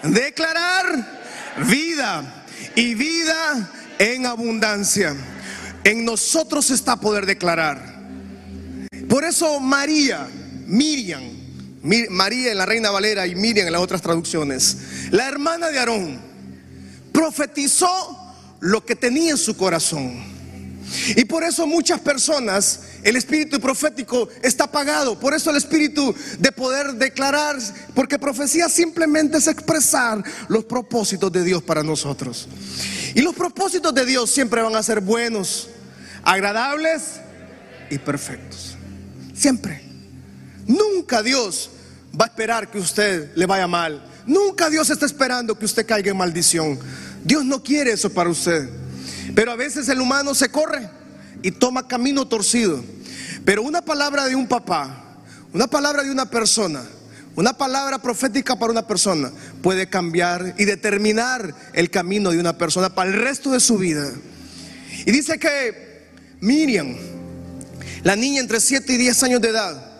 declarar vida y vida en abundancia. En nosotros está poder declarar. Por eso María, Miriam, María en la Reina Valera y Miriam en las otras traducciones, la hermana de Aarón, profetizó lo que tenía en su corazón. Y por eso muchas personas, el espíritu profético está apagado. Por eso el espíritu de poder declarar, porque profecía simplemente es expresar los propósitos de Dios para nosotros. Y los propósitos de Dios siempre van a ser buenos, agradables y perfectos. Siempre. Nunca Dios va a esperar que usted le vaya mal. Nunca Dios está esperando que usted caiga en maldición. Dios no quiere eso para usted. Pero a veces el humano se corre y toma camino torcido. Pero una palabra de un papá, una palabra de una persona, una palabra profética para una persona puede cambiar y determinar el camino de una persona para el resto de su vida. Y dice que Miriam, la niña entre 7 y 10 años de edad,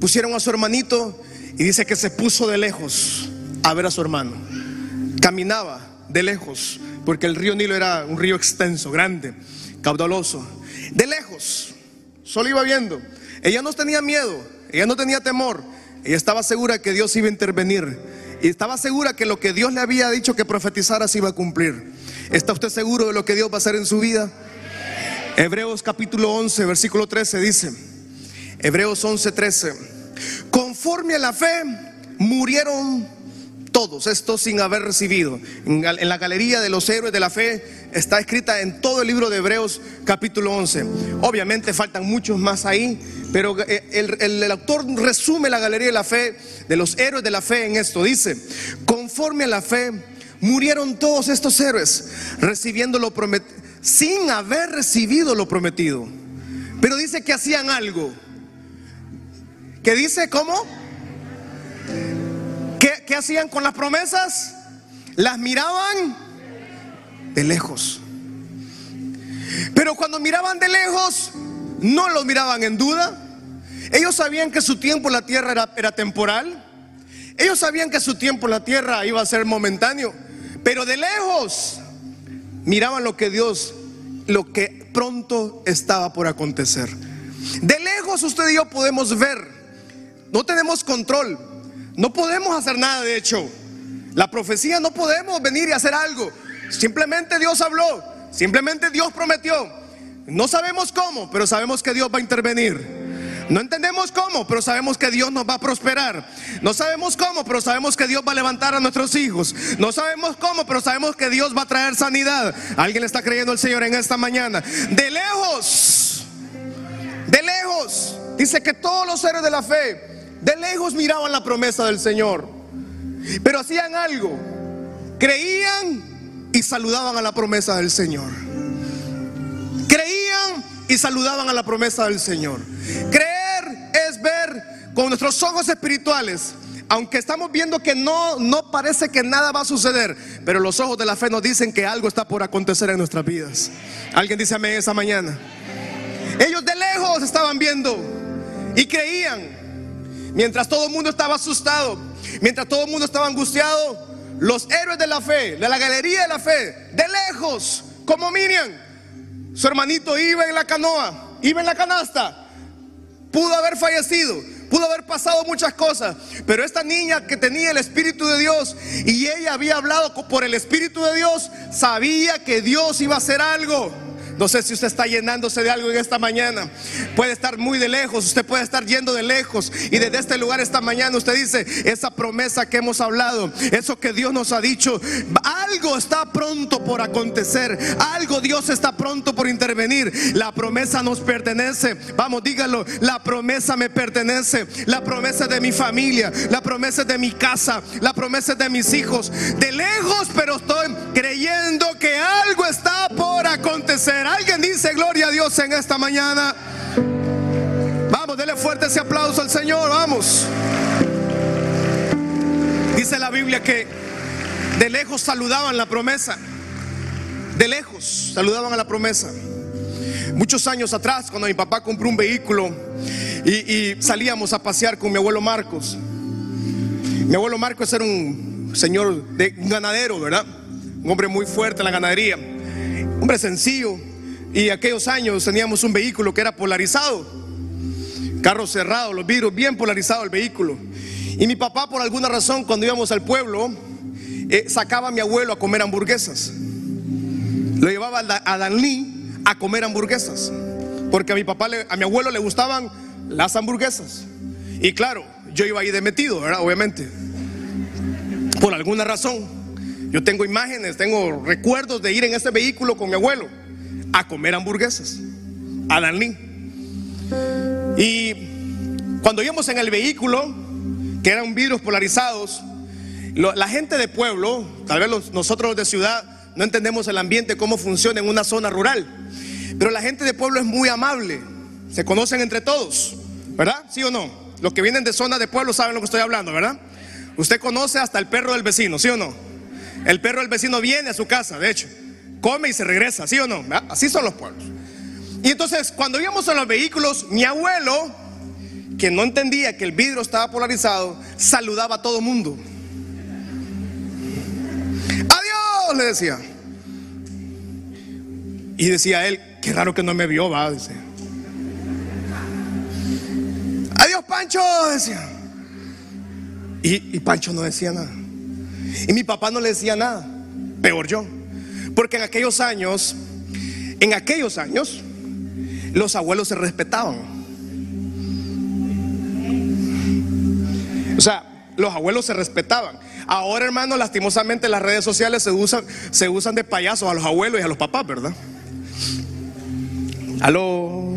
pusieron a su hermanito y dice que se puso de lejos a ver a su hermano. Caminaba de lejos porque el río Nilo era un río extenso, grande, caudaloso. De lejos, solo iba viendo. Ella no tenía miedo, ella no tenía temor, ella estaba segura que Dios iba a intervenir. Y estaba segura que lo que Dios le había dicho que profetizara se iba a cumplir. ¿Está usted seguro de lo que Dios va a hacer en su vida? Hebreos capítulo 11, versículo 13 dice, Hebreos 11, 13, conforme a la fe murieron todos estos sin haber recibido. En, la galería de los héroes de la fe está escrita en todo el libro de Hebreos capítulo 11. Obviamente faltan muchos más ahí, pero eh, el, el autor resume la galería de la fe, de los héroes de la fe en esto. Dice, conforme a la fe, murieron todos estos héroes recibiendo lo prometido, sin haber recibido lo prometido. Pero dice que hacían algo. Que dice, ¿cómo? ¿Qué, hacían con las promesas? Las miraban de lejos. Pero cuando miraban de lejos, no los miraban en duda. Ellos sabían que su tiempo en la tierra era, era, temporal. Ellos sabían que su tiempo en la tierra iba a ser momentáneo. Pero de lejos miraban lo que Dios, lo que pronto estaba por acontecer. De lejos usted y yo podemos ver. No tenemos control. No podemos hacer nada, de hecho. La profecía no podemos venir y hacer algo. Simplemente Dios habló, simplemente Dios prometió. No sabemos cómo, pero sabemos que Dios va a intervenir. No entendemos cómo, pero sabemos que Dios nos va a prosperar. No sabemos cómo, pero sabemos que Dios va a levantar a nuestros hijos. No sabemos cómo, pero sabemos que Dios va a traer sanidad. Alguien le está creyendo al Señor en esta mañana. De lejos, de lejos, dice que todos los seres de la fe de lejos miraban la promesa del Señor, pero hacían algo. Creían y saludaban a la promesa del Señor. Creían y saludaban a la promesa del Señor. Creer es ver con nuestros ojos espirituales aunque estamos viendo que no, no parece que nada va a suceder, pero los ojos de la fe nos dicen que algo está por acontecer en nuestras vidas. Alguien dice amén esa mañana. Ellos de lejos estaban viendo Y creían, mientras todo el mundo estaba asustado, mientras todo el mundo estaba angustiado, los héroes de la fe, de la galería de la fe, de lejos, como Miriam, su hermanito iba en la canoa, iba en la canasta, pudo haber fallecido, pudo haber pasado muchas cosas, pero esta niña que tenía el Espíritu de Dios y ella había hablado por el Espíritu de Dios, sabía que Dios iba a hacer algo. No sé si usted está llenándose de algo en esta mañana. Puede estar muy de lejos, usted puede estar yendo de lejos. Y desde este lugar esta mañana usted dice, esa promesa que hemos hablado, eso que Dios nos ha dicho, algo está pronto por acontecer. Algo Dios está pronto por intervenir. La promesa nos pertenece. Vamos, dígalo. La promesa me pertenece. La promesa de mi familia. La promesa de mi casa. La promesa de mis hijos. De lejos, pero estoy creyendo que algo está por acontecer. Alguien dice gloria a Dios en esta mañana. Vamos, dele fuerte ese aplauso al Señor. Vamos. Dice la Biblia que de lejos saludaban la promesa. De lejos saludaban a la promesa. Muchos años atrás, cuando mi papá compró un vehículo y, salíamos a pasear con mi abuelo Marcos. Mi abuelo Marcos era un señor de un ganadero, ¿verdad? Un hombre muy fuerte en la ganadería. Hombre sencillo. Y aquellos años teníamos un vehículo que era polarizado. Carro cerrado, los vidrios bien polarizados el vehículo. Y mi papá, por alguna razón, cuando íbamos al pueblo, eh, sacaba a mi abuelo a comer hamburguesas. Lo llevaba a Danlí a comer hamburguesas. Porque a mi papá, a mi abuelo le gustaban las hamburguesas. Y claro, yo iba ahí de metido, ¿verdad? Obviamente. Por alguna razón. Yo tengo imágenes, tengo recuerdos de ir en ese vehículo con mi abuelo a comer hamburguesas. A Danlí. Y cuando íbamos en el vehículo, que eran vidrios polarizados, la gente de pueblo, tal vez nosotros de ciudad, no entendemos el ambiente, cómo funciona en una zona rural. Pero la gente de pueblo es muy amable. Se conocen entre todos, ¿verdad? ¿Sí o no? Los que vienen de zona de pueblo saben lo que estoy hablando, ¿verdad? Usted conoce hasta el perro del vecino, ¿sí o no? El perro del vecino viene a su casa, de hecho. Come y se regresa, ¿sí o no? Así son los pueblos. Y entonces, cuando íbamos en los vehículos, mi abuelo, que no entendía que el vidrio estaba polarizado, saludaba a todo mundo. le decía. Y decía él, qué raro que no me vio, va, dice. Adiós, Pancho, decía. Y, y Pancho no decía nada. Y mi papá no le decía nada. Peor yo. Porque en aquellos años, en aquellos años, los abuelos se respetaban. O sea, los abuelos se respetaban. Ahora, hermano, lastimosamente las redes sociales se usan, se usan de payasos a los abuelos y a los papás, ¿verdad? Aló.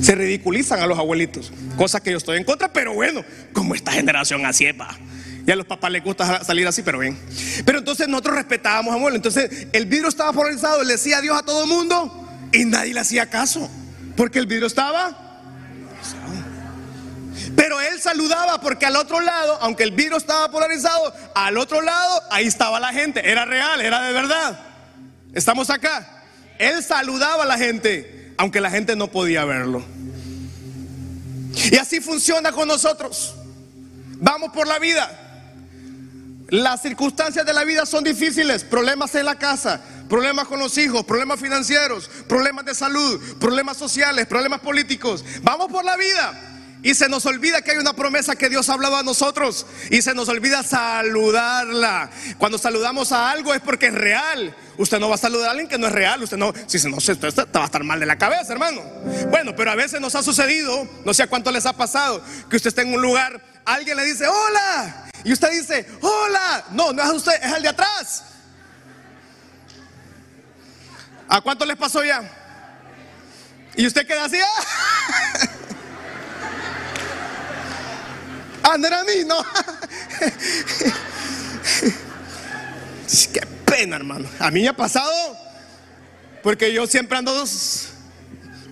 Se ridiculizan a los abuelitos, cosa que yo estoy en contra, pero bueno, como esta generación así es, va. Y a los papás les gusta salir así, pero bien. Pero entonces nosotros respetábamos a abuelo. Entonces el vidrio estaba polarizado, le decía adiós a todo el mundo y nadie le hacía caso. Porque el vidrio estaba pero él saludaba porque al otro lado, aunque el virus estaba polarizado, al otro lado ahí estaba la gente. Era real, era de verdad. Estamos acá. Él saludaba a la gente, aunque la gente no podía verlo. Y así funciona con nosotros. Vamos por la vida. Las circunstancias de la vida son difíciles. Problemas en la casa, problemas con los hijos, problemas financieros, problemas de salud, problemas sociales, problemas políticos. Vamos por la vida. Y se nos olvida que hay una promesa que Dios ha hablado a nosotros. Y se nos olvida saludarla. Cuando saludamos a algo es porque es real. Usted no va a saludar a alguien que no es real. Usted no, si no, usted va a estar mal de la cabeza, hermano. Bueno, pero a veces nos ha sucedido, no sé a cuánto les ha pasado, que usted está en un lugar, alguien le dice, hola. Y usted dice, hola. No, no es usted, es el de atrás. ¿A cuánto les pasó ya? Y usted queda así. ¡ah! No era mí, no. Qué pena, hermano. A mí me ha pasado porque yo siempre ando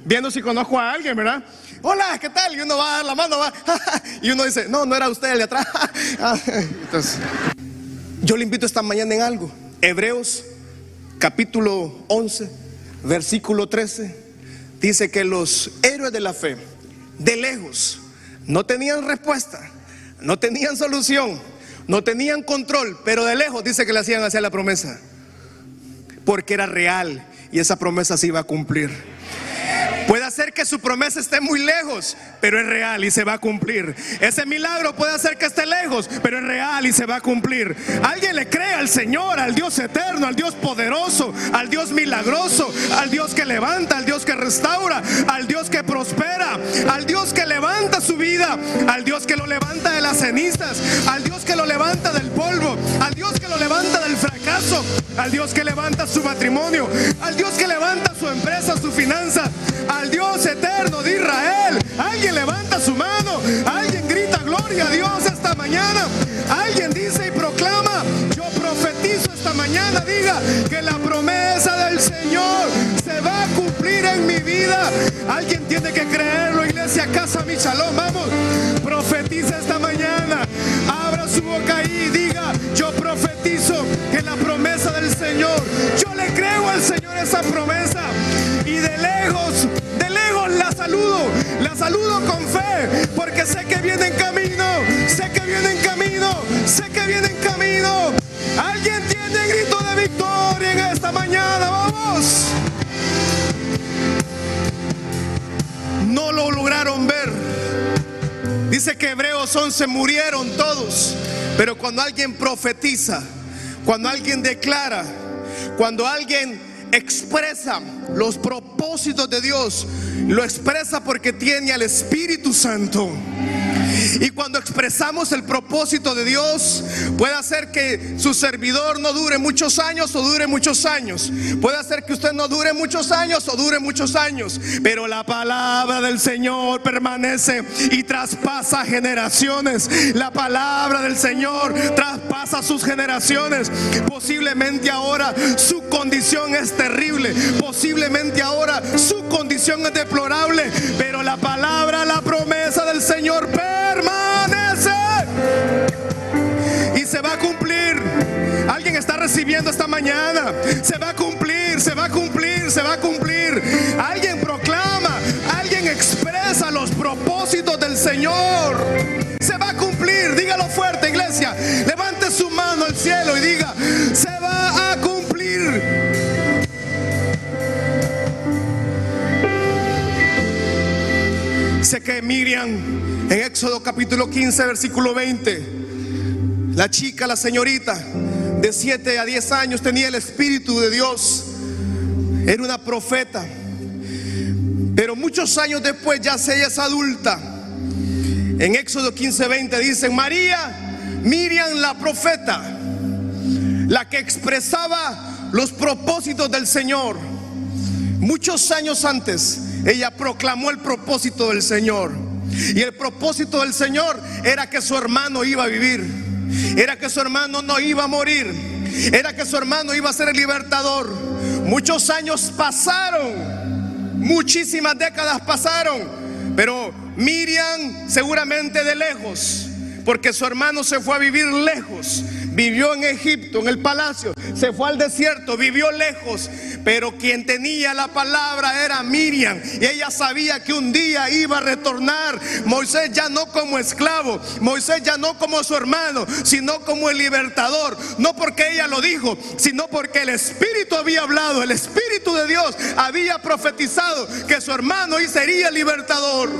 viendo si conozco a alguien, ¿verdad? Hola, ¿qué tal? Y uno va a dar la mano, va. Y uno dice, no, no era usted el de atrás. Entonces, yo le invito esta mañana en algo. Hebreos capítulo 11, versículo 13, dice que los héroes de la fe de lejos. No tenían respuesta, no tenían solución, no tenían control, pero de lejos dice que le hacían hacer la promesa. Porque era real y esa promesa se iba a cumplir. Puede hacer que su promesa esté muy lejos, pero es real y se va a cumplir. Ese milagro puede hacer que esté lejos, pero es real y se va a cumplir. Alguien le cree al Señor, al Dios eterno, al Dios poderoso, al Dios milagroso, al Dios que levanta, al Dios que restaura, al Dios que prospera, al Dios que levanta su vida, al Dios que lo levanta de las cenizas, al Dios que lo levanta del polvo, al Dios que lo levanta del fracaso, al Dios que levanta su matrimonio, al Dios que levanta su empresa, su finanza, al Dios eterno de Israel. Alguien levanta su mano, alguien grita gloria a Dios esta mañana, alguien dice y proclama, yo profetizo esta mañana, diga que la promesa del Señor se va a cumplir en mi vida. Alguien tiene que creerlo, iglesia, casa, mi shalom, vamos, profetiza esta mañana, abra su boca y diga, yo profetizo que la promesa del Señor, yo le creo al Señor esa promesa y de lejos la saludo con fe, porque sé que viene en camino, sé que viene en camino, sé que viene en camino. Alguien tiene grito de victoria en esta mañana, vamos. No lo lograron ver. Dice que Hebreos 11 murieron todos, pero cuando alguien profetiza, cuando alguien declara, cuando alguien expresa los propósitos de Dios, lo expresa porque tiene al Espíritu Santo. Y cuando expresamos el propósito de Dios, puede hacer que su servidor no dure muchos años o dure muchos años. Puede hacer que usted no dure muchos años o dure muchos años. Pero la palabra del Señor permanece y traspasa generaciones. La palabra del Señor traspasa sus generaciones. Posiblemente ahora su condición es terrible. Posiblemente ahora su condición es deplorable. Pero la palabra, la promesa del Señor permanece y se va a cumplir. Alguien está recibiendo esta mañana. Se va a cumplir, se va a cumplir, se va a cumplir. Alguien proclama, alguien expresa los propósitos del Señor. Que Miriam en Éxodo capítulo 15, versículo 20, la chica, la señorita de 7 a 10 años tenía el Espíritu de Dios. Era una profeta. Pero muchos años después, ya se ella es adulta. En Éxodo 15, 20 dicen, María, Miriam la profeta, la que expresaba los propósitos del Señor. Muchos años antes, ella proclamó el propósito del Señor. Y el propósito del Señor era que su hermano iba a vivir. Era que su hermano no iba a morir. Era que su hermano iba a ser el libertador. Muchos años pasaron. Muchísimas décadas pasaron. Pero Miriam seguramente de lejos. Porque su hermano se fue a vivir lejos vivió en Egipto, en el palacio, se fue al desierto, vivió lejos, pero quien tenía la palabra era Miriam y ella sabía que un día iba a retornar. Moisés ya no como esclavo, Moisés ya no como su hermano, sino como el libertador, no porque ella lo dijo, sino porque el Espíritu había hablado, el Espíritu de Dios había profetizado que su hermano y sería libertador.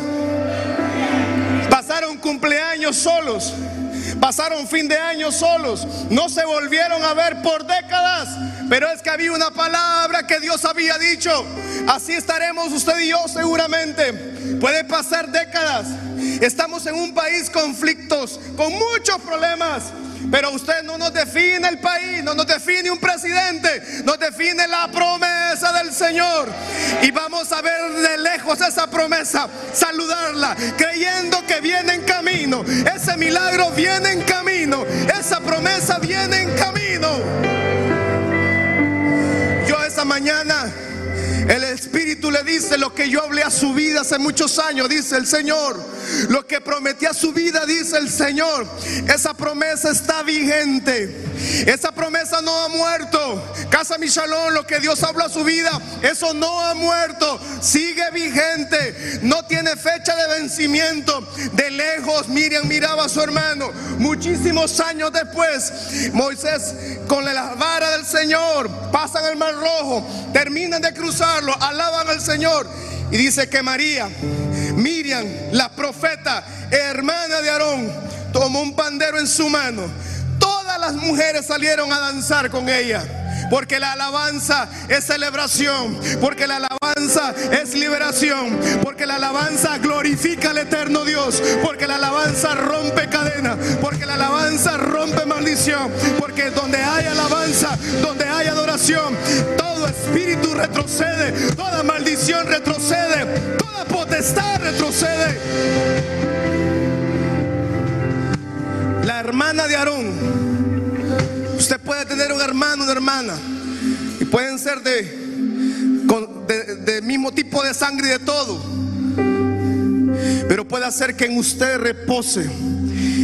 Pasaron cumpleaños solos. Pasaron fin de año solos, no se volvieron a ver por décadas, pero es que había una palabra que Dios había dicho. Así estaremos usted y yo seguramente. Puede pasar décadas. Estamos en un país conflictos, con muchos problemas. Pero usted no nos define el país, no nos define un presidente, nos define la promesa del Señor. Y vamos a ver de lejos esa promesa, saludarla, creyendo que viene en camino. Ese milagro viene en camino, esa promesa viene en camino. Yo esa mañana el Espíritu le dice lo que yo hablé a su vida hace muchos años, dice el Señor. Lo que prometí a su vida, dice el Señor. Esa promesa está vigente. Esa promesa no ha muerto. Casa Michalón, lo que Dios habla a su vida, eso no ha muerto. Sigue vigente. No tiene fecha de vencimiento. De lejos, Miriam miraba a su hermano. Muchísimos años después, Moisés con la vara del Señor pasan el mar rojo, terminan de alaban al Señor. Y dice que María, Miriam, la profeta, hermana de Aarón, tomó un pandero en su mano. Todas las mujeres salieron a danzar con ella. Porque la alabanza es celebración. Porque la alabanza es liberación. Porque la alabanza glorifica al eterno Dios. Porque la alabanza rompe cadena. Porque la alabanza rompe maldición. Porque donde hay alabanza, donde hay adoración, todo espíritu retrocede. Toda maldición retrocede. Toda potestad retrocede. La hermana de Aarón puede tener un hermano, una hermana, y pueden ser de, de, mismo tipo de sangre y de todo. Pero puede hacer que en usted repose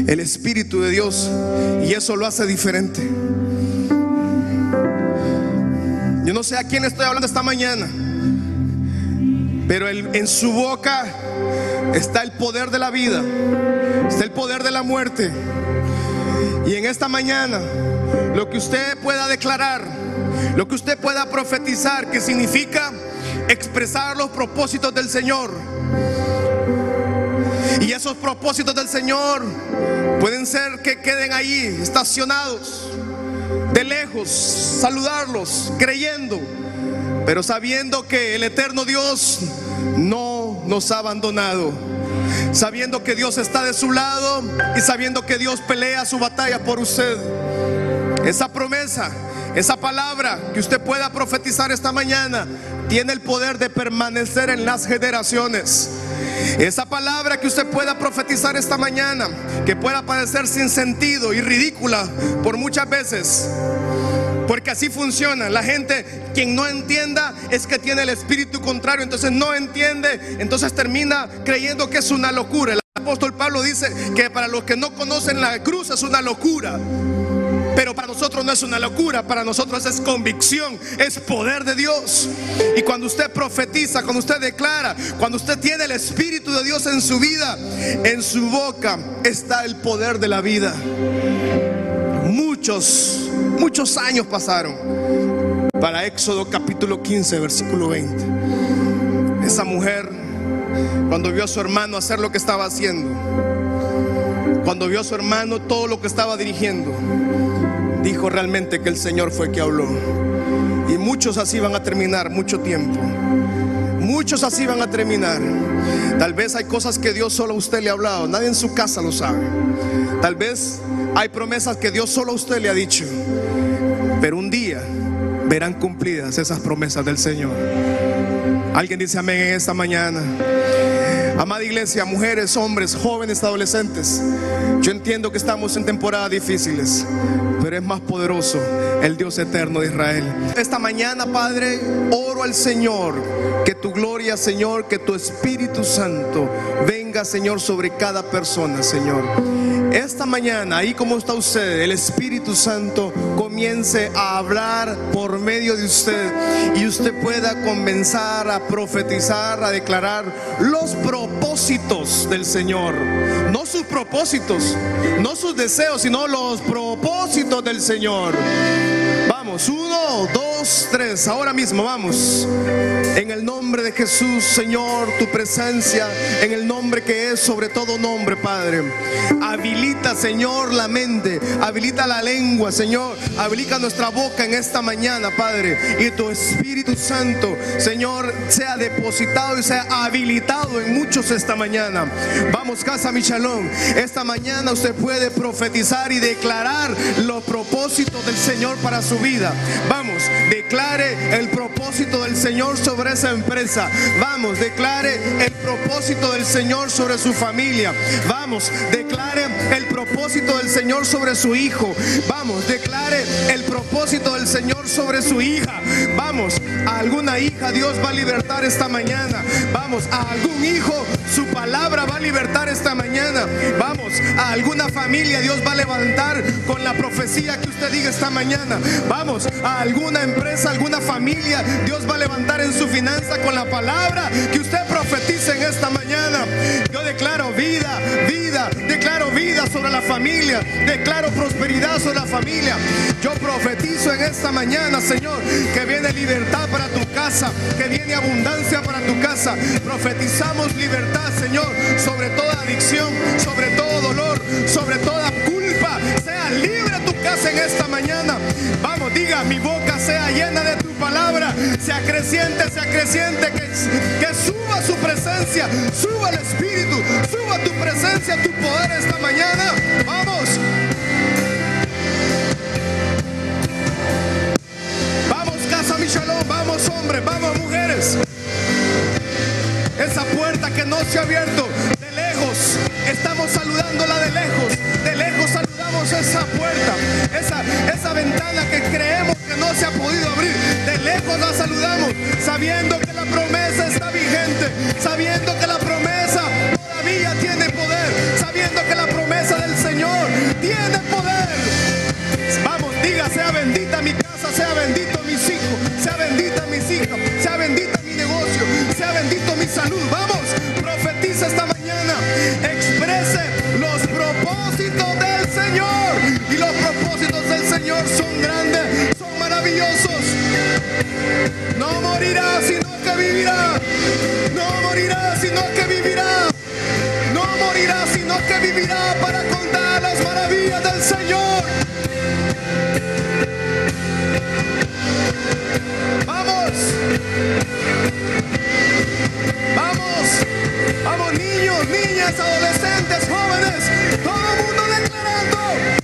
el Espíritu de Dios y eso lo hace diferente. Yo no sé a quién estoy hablando esta mañana, pero en su boca está el poder de la vida, está el poder de la muerte. Y en esta mañana lo que usted pueda declarar, lo que usted pueda profetizar, que significa expresar los propósitos del Señor. Y esos propósitos del Señor pueden ser que queden ahí estacionados, de lejos, saludarlos, creyendo, pero sabiendo que el eterno Dios no nos ha abandonado sabiendo que Dios está de su lado y sabiendo que Dios pelea su batalla por usted. Esa promesa, esa palabra que usted pueda profetizar esta mañana, tiene el poder de permanecer en las generaciones. Esa palabra que usted pueda profetizar esta mañana, que pueda parecer sin sentido y ridícula por muchas veces, porque así funciona. La gente, quien no entienda, es que tiene el espíritu contrario. Entonces no entiende. Entonces termina creyendo que es una locura. El apóstol Pablo dice que para los que no conocen la cruz es una locura. Pero para nosotros no es una locura, para nosotros es convicción, es poder de Dios. Y cuando usted profetiza, cuando usted declara, cuando usted tiene el Espíritu de Dios en su vida, en su boca está el poder de la vida. Muchos, muchos años pasaron para Éxodo capítulo 15, versículo 20. Esa mujer, cuando vio a su hermano hacer lo que estaba haciendo, cuando vio a su hermano todo lo que estaba dirigiendo, dijo realmente que el Señor fue que habló. Y muchos así van a terminar mucho tiempo. Muchos así van a terminar. Tal vez hay cosas que Dios solo a usted le ha hablado. Nadie en su casa lo sabe. Tal vez hay promesas que Dios solo a usted le ha dicho. Pero un día verán cumplidas esas promesas del Señor. Alguien dice amén en esta mañana. Amada iglesia, mujeres, hombres, jóvenes, adolescentes, yo entiendo que estamos en temporadas difíciles, más poderoso el Dios eterno de Israel. Esta mañana, Padre, oro al Señor, que tu gloria, Señor, que tu Espíritu Santo venga, Señor, sobre cada persona, Señor. Esta mañana, ahí como está usted, el Espíritu Santo comience a hablar por medio de usted y usted pueda comenzar a profetizar, a declarar los propósitos del Señor. No sus propósitos, no sus deseos, sino los propósitos del Señor. Vamos, uno, dos, tres, ahora mismo vamos. En el nombre de Jesús, Señor, tu presencia, en el nombre que es sobre todo nombre, Padre. Habilita, Señor, la mente, habilita la lengua, Señor, habilita nuestra boca en esta mañana, Padre. Y tu Espíritu Santo, Señor, sea depositado y sea habilitado en muchos esta mañana. Vamos, casa Michalón. Esta mañana usted puede profetizar y declarar los propósitos del Señor para su vida. Vamos, declare el propósito del Señor sobre esa empresa. Vamos, declare el propósito del Señor sobre su familia. Vamos, declare el propósito del Señor sobre su hijo. Vamos, declare el propósito del Señor sobre su hija. Vamos, a alguna hija Dios va a libertar esta mañana. Vamos, a algún hijo su palabra va a libertar esta mañana. Vamos, a alguna familia Dios va a levantar con la profecía que usted diga esta mañana. Vamos, a alguna empresa, alguna familia Dios va a levantar en su finanza con la palabra que usted profetice en esta mañana. Yo declaro vida, vida, declaro vida sobre la familia, declaro prosperidad sobre la familia. Yo profetizo en esta mañana, Señor, que viene libertad para tu casa, que viene abundancia para tu casa. Profetizamos libertad, Señor, sobre toda adicción, sobre todo dolor, sobre toda culpa. Sea libre tu casa en esta mañana. Vamos, diga, mi boca sea llena de tu palabra, sea creciente, sea creciente, que, que suba su presencia, suba el Espíritu, suba tu presencia, tu poder esta mañana. Vamos. Vamos, ha abierto de lejos, estamos saludándola de lejos, de lejos saludamos esa puerta, esa, esa ventana que creemos que no se ha podido abrir, de lejos la saludamos, sabiendo que la promesa está vigente, sabiendo que la promesa todavía tiene poder, sabiendo que la promesa del Señor tiene poder. Vamos, diga, sea bendita mi casa, sea bendito mis hijos, sea bendita mis hijas, sea bendita mi negocio, sea bendito mi salud. Vamos, son grandes, son maravillosos. No morirá, sino que vivirá. No morirá, sino que vivirá. No morirá, sino que vivirá para contar las maravillas del Señor. Vamos. Vamos. Vamos niños, niñas, adolescentes, jóvenes. Todo el mundo declarando.